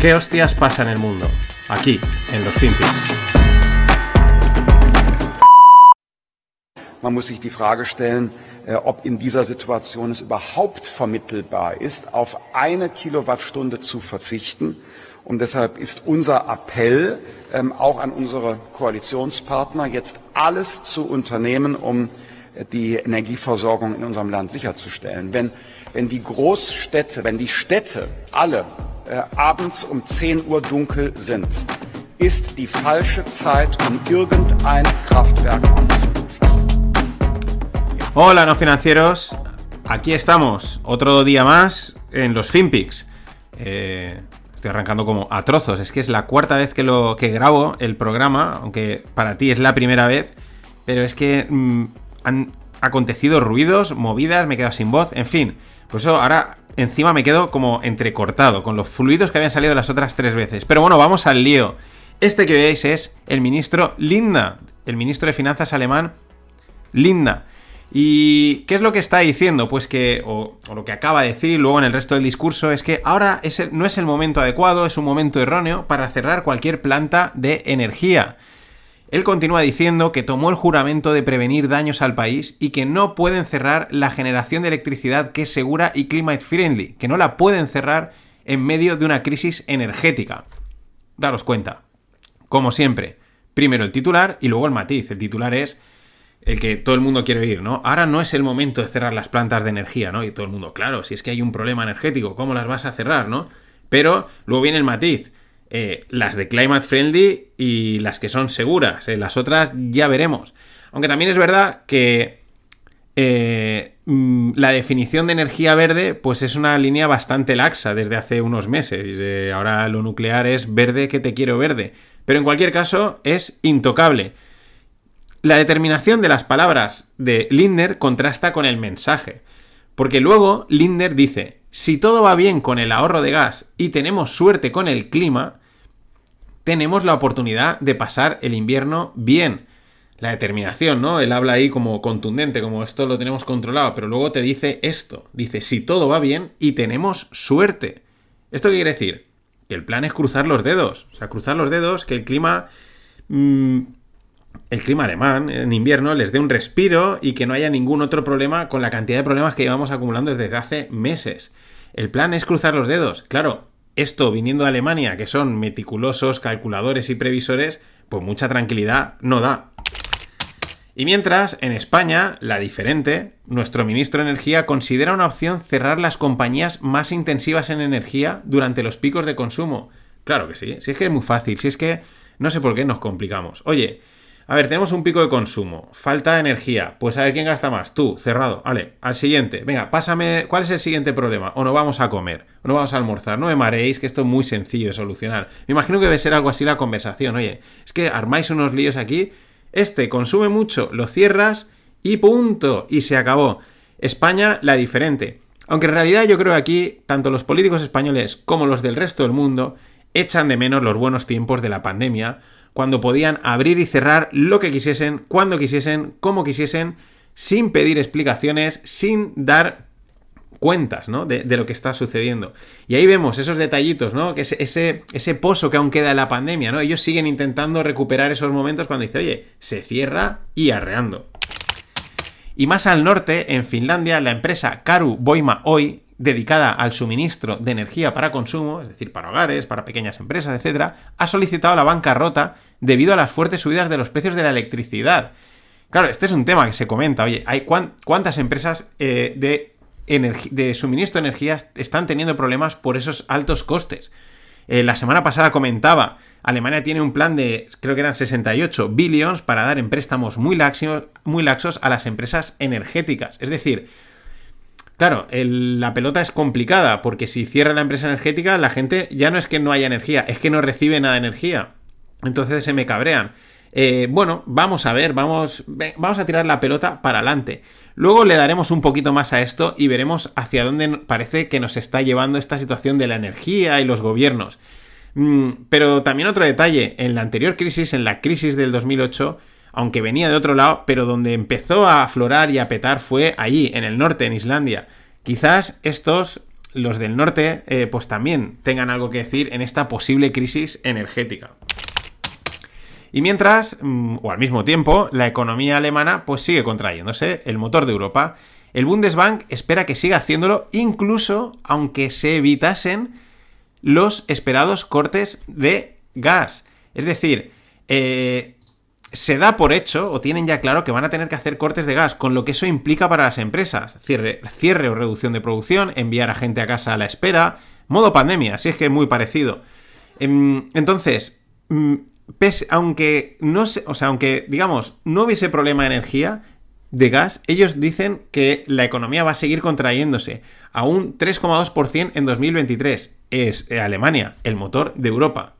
¿Qué hostias pasa en el mundo? Aquí, en los Finpics. Man muss sich die Frage stellen, äh, ob in dieser Situation es überhaupt vermittelbar ist, auf eine Kilowattstunde zu verzichten. Und deshalb ist unser Appell ähm, auch an unsere Koalitionspartner, jetzt alles zu unternehmen, um die Energieversorgung in unserem Land sicherzustellen. Wenn, wenn die Großstädte, wenn die Städte alle äh, abends um 10 Uhr dunkel sind, ist die falsche Zeit, um irgendein Kraftwerk. Hola, no financieros. Aquí estamos, otro día más en los FinPix. Eh, estoy arrancando como a trozos. Es que es la cuarta vez que lo que grabo el programa, aunque para ti es la primera vez. Pero es que mm, han acontecido ruidos, movidas, me he quedado sin voz, en fin. Por eso ahora encima me quedo como entrecortado con los fluidos que habían salido las otras tres veces. Pero bueno, vamos al lío. Este que veis es el ministro Linda, el ministro de Finanzas alemán Linda. ¿Y qué es lo que está diciendo? Pues que, o, lo que acaba de decir luego en el resto del discurso, es que ahora no es el momento adecuado, es un momento erróneo para cerrar cualquier planta de energía. Él continúa diciendo que tomó el juramento de prevenir daños al país y que no pueden cerrar la generación de electricidad que es segura y climate friendly, que no la pueden cerrar en medio de una crisis energética. Daros cuenta. Como siempre, primero el titular y luego el matiz. El titular es el que todo el mundo quiere oír, ¿no? Ahora no es el momento de cerrar las plantas de energía, ¿no? Y todo el mundo, claro, si es que hay un problema energético, ¿cómo las vas a cerrar, no? Pero luego viene el matiz. Eh, las de climate friendly y las que son seguras. Eh, las otras ya veremos. Aunque también es verdad que eh, mm, la definición de energía verde pues es una línea bastante laxa desde hace unos meses. Ahora lo nuclear es verde que te quiero verde. Pero en cualquier caso es intocable. La determinación de las palabras de Lindner contrasta con el mensaje. Porque luego Lindner dice, si todo va bien con el ahorro de gas y tenemos suerte con el clima, tenemos la oportunidad de pasar el invierno bien. La determinación, ¿no? Él habla ahí como contundente, como esto lo tenemos controlado, pero luego te dice esto. Dice, si todo va bien y tenemos suerte. ¿Esto qué quiere decir? Que el plan es cruzar los dedos. O sea, cruzar los dedos, que el clima... Mmm, el clima alemán en invierno les dé un respiro y que no haya ningún otro problema con la cantidad de problemas que llevamos acumulando desde hace meses. El plan es cruzar los dedos. Claro, esto viniendo de Alemania, que son meticulosos, calculadores y previsores, pues mucha tranquilidad no da. Y mientras, en España, la diferente, nuestro ministro de Energía considera una opción cerrar las compañías más intensivas en energía durante los picos de consumo. Claro que sí, si es que es muy fácil, si es que no sé por qué nos complicamos. Oye, a ver, tenemos un pico de consumo, falta energía, pues a ver quién gasta más, tú, cerrado, vale, al siguiente, venga, pásame, ¿cuál es el siguiente problema? O no vamos a comer, o no vamos a almorzar, no me mareéis, que esto es muy sencillo de solucionar. Me imagino que debe ser algo así la conversación, oye, es que armáis unos líos aquí, este consume mucho, lo cierras y punto, y se acabó. España, la diferente. Aunque en realidad yo creo que aquí, tanto los políticos españoles como los del resto del mundo, echan de menos los buenos tiempos de la pandemia, cuando podían abrir y cerrar lo que quisiesen, cuando quisiesen, como quisiesen, sin pedir explicaciones, sin dar cuentas, ¿no? De, lo que está sucediendo. Y ahí vemos esos detallitos, ¿no? Que ese, pozo que aún queda de la pandemia, ¿no? Ellos siguen intentando recuperar esos momentos cuando dice, oye, se cierra y arreando. Y más al norte, en Finlandia, la empresa Karu Boima Oy, dedicada al suministro de energía para consumo, es decir, para hogares, para pequeñas empresas, etc., ha solicitado la bancarrota debido a las fuertes subidas de los precios de la electricidad. Claro, este es un tema que se comenta. Oye, ¿hay cuántas empresas eh, de, suministro de energía están teniendo problemas por esos altos costes? Eh, la semana pasada comentaba, Alemania tiene un plan de, creo que eran 68 billions para dar en préstamos muy muy laxos a las empresas energéticas. Es decir, Claro, la pelota es complicada porque si cierra la empresa energética, la gente ya no es que no haya energía, es que no recibe nada de energía. Entonces se me cabrean. Eh, bueno, vamos a ver, vamos, vamos a tirar la pelota para adelante. Luego le daremos un poquito más a esto y veremos hacia dónde parece que nos está llevando esta situación de la energía y los gobiernos. Mm, pero también otro detalle, en la anterior crisis, en la crisis del 2008, aunque venía de otro lado, pero donde empezó a aflorar y a petar fue allí, en el norte, en Islandia. Quizás estos los del norte eh, pues también tengan algo que decir en esta posible crisis energética. Y mientras, mm, o al mismo tiempo, la economía alemana pues sigue contrayéndose, el motor de Europa. El Bundesbank espera que siga haciéndolo incluso aunque se evitasen los esperados cortes de gas. Es decir, eh, se da por hecho, o tienen ya claro, que van a tener que hacer cortes de gas, con lo que eso implica para las empresas. Cierre, cierre o reducción de producción, enviar a gente a casa a la espera, modo pandemia, así es que es muy parecido. Em, entonces, mm, aunque no o sea, aunque digamos, no hubiese problema de energía, de gas, ellos dicen que la economía va a seguir contrayéndose a un 3,2% en 2023. Es Alemania, el motor de Europa.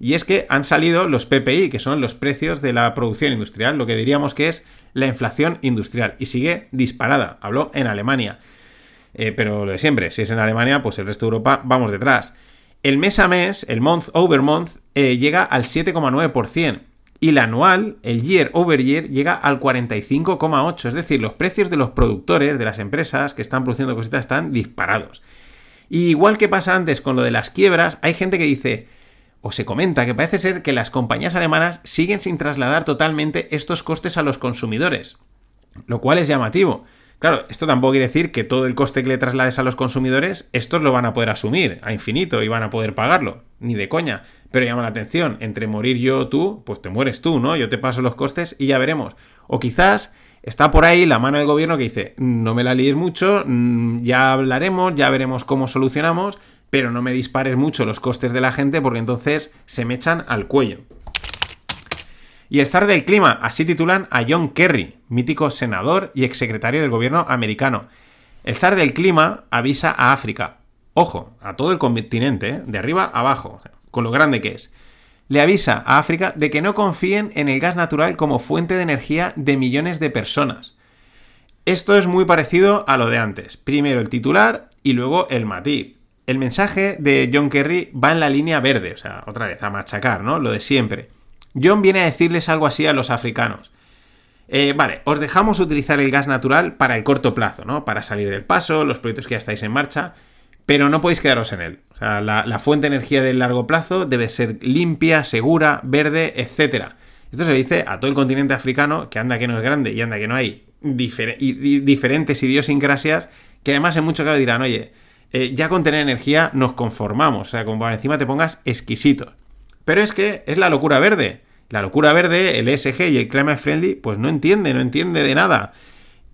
Y es que han salido los PPI, que son los precios de la producción industrial, lo que diríamos que es la inflación industrial. Y sigue disparada. Habló en Alemania. Eh, pero lo de siempre, si es en Alemania, pues el resto de Europa vamos detrás. El mes a mes, el month over month, eh, llega al 7,9%. Y el anual, el year over year, llega al 45,8%. Es decir, los precios de los productores, de las empresas que están produciendo cositas, están disparados. Y igual que pasa antes con lo de las quiebras, hay gente que dice, o se comenta que parece ser que las compañías alemanas siguen sin trasladar totalmente estos costes a los consumidores, lo cual es llamativo. Claro, esto tampoco quiere decir que todo el coste que le traslades a los consumidores, estos lo van a poder asumir a infinito y van a poder pagarlo, ni de coña. Pero llama la atención, entre morir yo o tú, pues te mueres tú, ¿no? Yo te paso los costes y ya veremos. O quizás está por ahí la mano del gobierno que dice, no me la líes mucho, mm, ya hablaremos, ya veremos cómo solucionamos, pero no me dispares mucho los costes de la gente porque entonces se me echan al cuello. Y el zar del clima, así titulan a John Kerry, mítico senador y exsecretario del gobierno americano. El zar del clima avisa a África, ojo, a todo el continente, ¿eh? de arriba a abajo, con lo grande que es. Le avisa a África de que no confíen en el gas natural como fuente de energía de millones de personas. Esto es muy parecido a lo de antes. Primero el titular y luego el matiz. El mensaje de John Kerry va en la línea verde, o sea, otra vez, a machacar, ¿no? Lo de siempre. John viene a decirles algo así a los africanos. Eh, vale, os dejamos utilizar el gas natural para el corto plazo, ¿no? Para salir del paso, los proyectos que ya estáis en marcha, pero no podéis quedaros en él. O sea, la, fuente de energía del largo plazo debe ser limpia, segura, verde, etc. Esto se dice a todo el continente africano, que anda que no es grande y anda que no hay diferentes idiosincrasias, que además en mucho caso dirán, oye, eh, ya con tener energía nos conformamos, o sea, como encima te pongas exquisito. Pero es que es la locura verde. La locura verde, el ESG y el Climate Friendly, pues no entiende, no entiende de nada.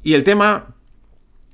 Y el tema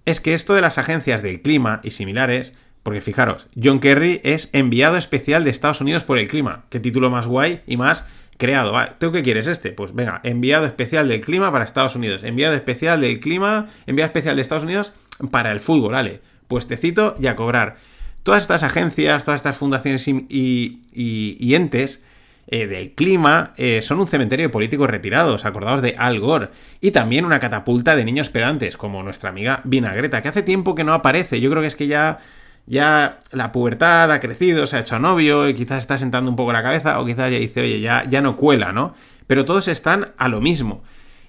es que esto de las agencias del clima y similares, porque fijaros, John Kerry es enviado especial de Estados Unidos por el clima. Qué título más guay y más creado. ¿Tú qué quieres este? Pues venga, enviado especial del clima para Estados Unidos. Enviado especial del clima, enviado especial de Estados Unidos para el fútbol, vale puestecito y a cobrar. Todas estas agencias, todas estas fundaciones y, entes eh, del clima eh, son un cementerio de políticos retirados, acordados de Al Gore, y también una catapulta de niños pedantes, como nuestra amiga Vinagreta, que hace tiempo que no aparece. Yo creo que es que ya, ya la pubertad ha crecido, se ha hecho novio, y quizás está sentando un poco la cabeza, o quizás ya dice, oye, ya, ya no cuela, ¿no? Pero todos están a lo mismo.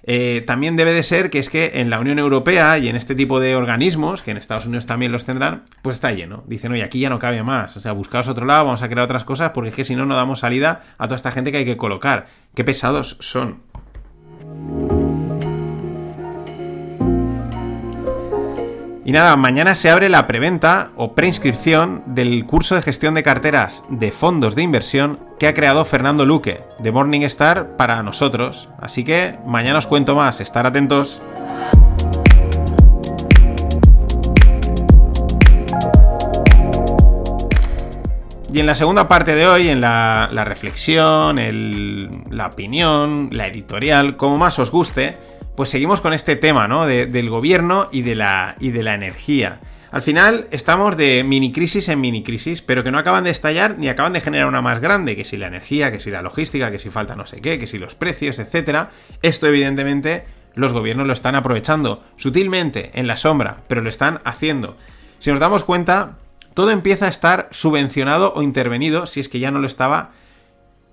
Eh, también debe de ser que es que en la Unión Europea y en este tipo de organismos, que en Estados Unidos también los tendrán, pues está lleno. Dicen, oye, aquí ya no cabe más. O sea, buscaos otro lado, vamos a crear otras cosas, porque es que si no, no damos salida a toda esta gente que hay que colocar. Qué pesados son. Y nada, mañana se abre la preventa o preinscripción del curso de gestión de carteras de fondos de inversión que ha creado Fernando Luque de Morningstar para nosotros. Así que mañana os cuento más, estar atentos. Y en la segunda parte de hoy, en la, reflexión, la opinión, la editorial, como más os guste, pues seguimos con este tema, ¿no? del gobierno y de, la, y de la energía. Al final estamos de mini crisis en mini crisis, pero que no acaban de estallar ni acaban de generar una más grande, que si la energía, que si la logística, que si falta no sé qué, que si los precios, etc. Esto evidentemente los gobiernos lo están aprovechando sutilmente en la sombra, pero lo están haciendo. Si nos damos cuenta, todo empieza a estar subvencionado o intervenido, si es que ya no lo estaba,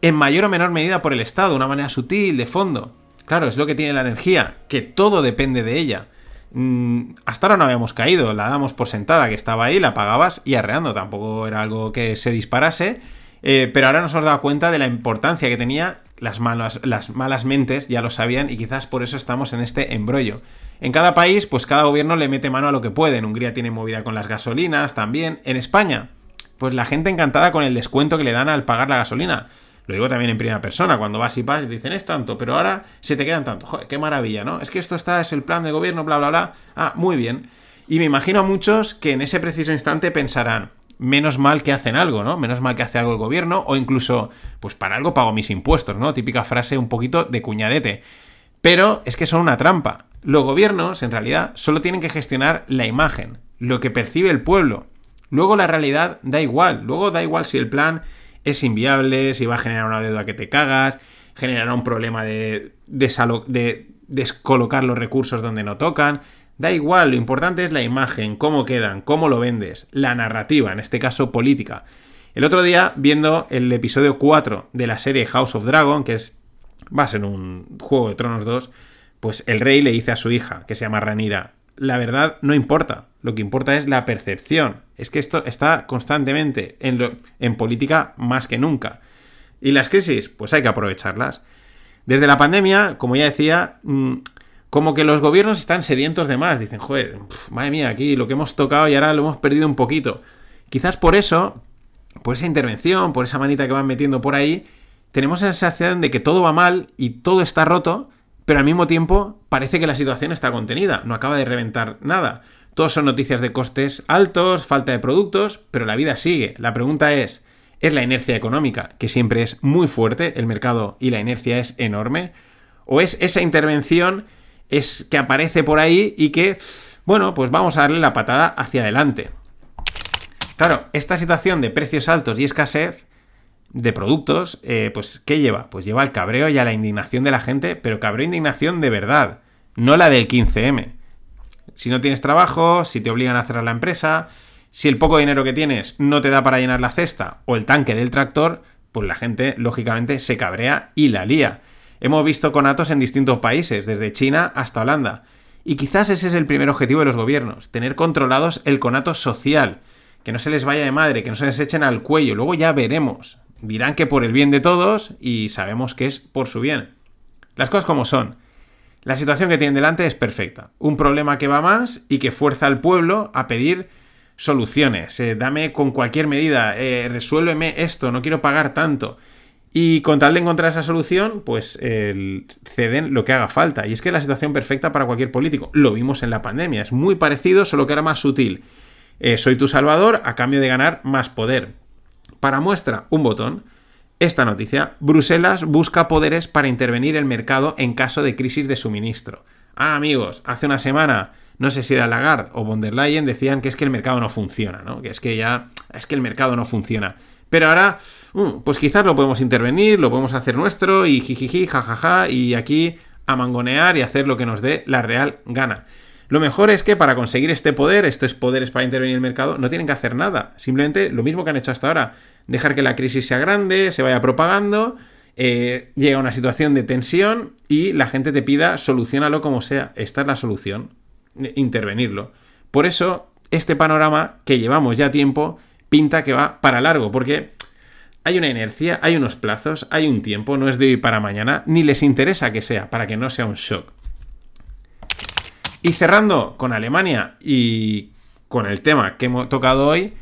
en mayor o menor medida por el Estado, de una manera sutil, de fondo. Claro, es lo que tiene la energía, que todo depende de ella. mm, hasta ahora no habíamos caído, la damos por sentada que estaba ahí, la pagabas y arreando, tampoco era algo que se disparase, eh, pero ahora nos hemos dado cuenta de la importancia que tenía, las malas, las malas mentes ya lo sabían y quizás por eso estamos en este embrollo. En cada país, pues cada gobierno le mete mano a lo que puede. En Hungría tiene movida con las gasolinas también. En España, pues la gente encantada con el descuento que le dan al pagar la gasolina. Lo digo también en primera persona, cuando vas y vas y dicen es tanto, pero ahora se te quedan tanto. Joder, qué maravilla, ¿no? Es que esto está, es el plan de gobierno, bla, bla, bla. Ah, muy bien. Y me imagino a muchos que en ese preciso instante pensarán, menos mal que hacen algo, ¿no? Menos mal que hace algo el gobierno, o incluso, pues para algo pago mis impuestos, ¿no? Típica frase un poquito de cuñadete. Pero es que son una trampa. Los gobiernos, en realidad, solo tienen que gestionar la imagen, lo que percibe el pueblo. Luego la realidad da igual. Luego da igual si el plan es inviable, si va a generar una deuda que te cagas, generará un problema de, de descolocar los recursos donde no tocan. Da igual, lo importante es la imagen, cómo quedan, cómo lo vendes, la narrativa, en este caso política. El otro día, viendo el episodio 4 de la serie House of Dragon, que es va a ser un Juego de Tronos 2, pues el rey le dice a su hija, que se llama Ranira, la verdad no importa, lo que importa es la percepción. Es que esto está constantemente en, en política más que nunca. ¿Y las crisis? Pues hay que aprovecharlas. Desde la pandemia, como ya decía, mm, como que los gobiernos están sedientos de más. Dicen, joder, madre mía, aquí lo que hemos tocado y ahora lo hemos perdido un poquito. Quizás por eso, por esa intervención, por esa manita que van metiendo por ahí, tenemos la sensación de que todo va mal y todo está roto pero al mismo tiempo parece que la situación está contenida, no acaba de reventar nada. Todos son noticias de costes altos, falta de productos, pero la vida sigue. La pregunta es, ¿es la inercia económica, que siempre es muy fuerte, el mercado y la inercia es enorme? ¿O es esa intervención es que aparece por ahí y que, bueno, pues vamos a darle la patada hacia adelante? Claro, esta situación de precios altos y escasez de productos, eh, pues ¿qué lleva? Pues lleva al cabreo y a la indignación de la gente, pero cabreo e indignación de verdad, no la del 15M. Si no tienes trabajo, si te obligan a cerrar la empresa, si el poco dinero que tienes no te da para llenar la cesta o el tanque del tractor, pues la gente lógicamente se cabrea y la lía. Hemos visto conatos en distintos países, desde China hasta Holanda. Y quizás ese es el primer objetivo de los gobiernos, tener controlados el conato social, que no se les vaya de madre, que no se les echen al cuello, luego ya veremos dirán que por el bien de todos y sabemos que es por su bien. Las cosas como son. La situación que tienen delante es perfecta. Un problema que va más y que fuerza al pueblo a pedir soluciones. Eh, dame con cualquier medida, eh, resuélveme esto, no quiero pagar tanto. Y con tal de encontrar esa solución, pues ceden lo que haga falta. Y es que es la situación perfecta para cualquier político. Lo vimos en la pandemia. Es muy parecido, solo que era más sutil. Eh, soy tu salvador a cambio de ganar más poder. Para muestra, un botón. Esta noticia, Bruselas busca poderes para intervenir el mercado en caso de crisis de suministro. Ah, amigos, hace una semana, no sé si era Lagarde o von der Leyen, decían que es que el mercado no funciona, ¿no? Que es que ya, es que el mercado no funciona. Pero ahora, mm, pues quizás lo podemos intervenir, lo podemos hacer nuestro y jijiji, jajaja, y aquí a mangonear y hacer lo que nos dé la real gana. Lo mejor es que para conseguir este poder, estos poderes para intervenir en el mercado, no tienen que hacer nada. Simplemente lo mismo que han hecho hasta ahora. Dejar que la crisis sea grande, se vaya propagando, eh, llega una situación de tensión y la gente te pida solucionalo como sea. Esta es la solución. Intervenirlo. Por eso, este panorama que llevamos ya tiempo pinta que va para largo, porque hay una inercia, hay unos plazos, hay un tiempo, no es de hoy para mañana, ni les interesa que sea, para que no sea un shock. Y cerrando con Alemania y con el tema que hemos tocado hoy,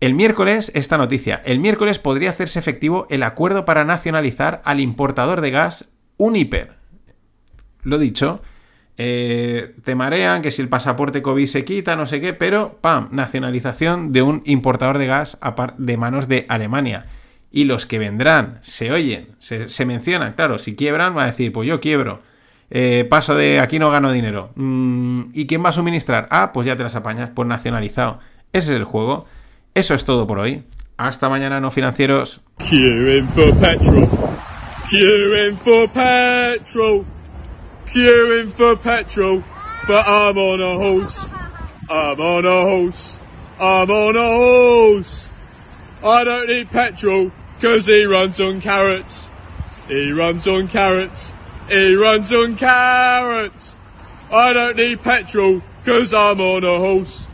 el miércoles, esta noticia, el miércoles podría hacerse efectivo el acuerdo para nacionalizar al importador de gas Uniper. Lo dicho, eh, te marean que si el pasaporte COVID se quita, no sé qué, pero ¡pam! Nacionalización de un importador de gas de manos de Alemania. Y los que vendrán, se oyen, se, mencionan, claro, si quiebran, va a decir, pues yo quiebro. Eh, paso de aquí no gano dinero. Mm, ¿Y quién va a suministrar? Ah, pues ya te las apañas, pues nacionalizado. Ese es el juego. Eso es todo por hoy. Hasta mañana, no financieros. Queuing for petrol. Queuing for petrol. Queuing for petrol. But I'm on a horse. I'm on a horse. I'm on a horse. I don't need petrol because he runs on carrots. He runs on carrots. He runs on carrots. I don't need petrol cause I'm on a horse.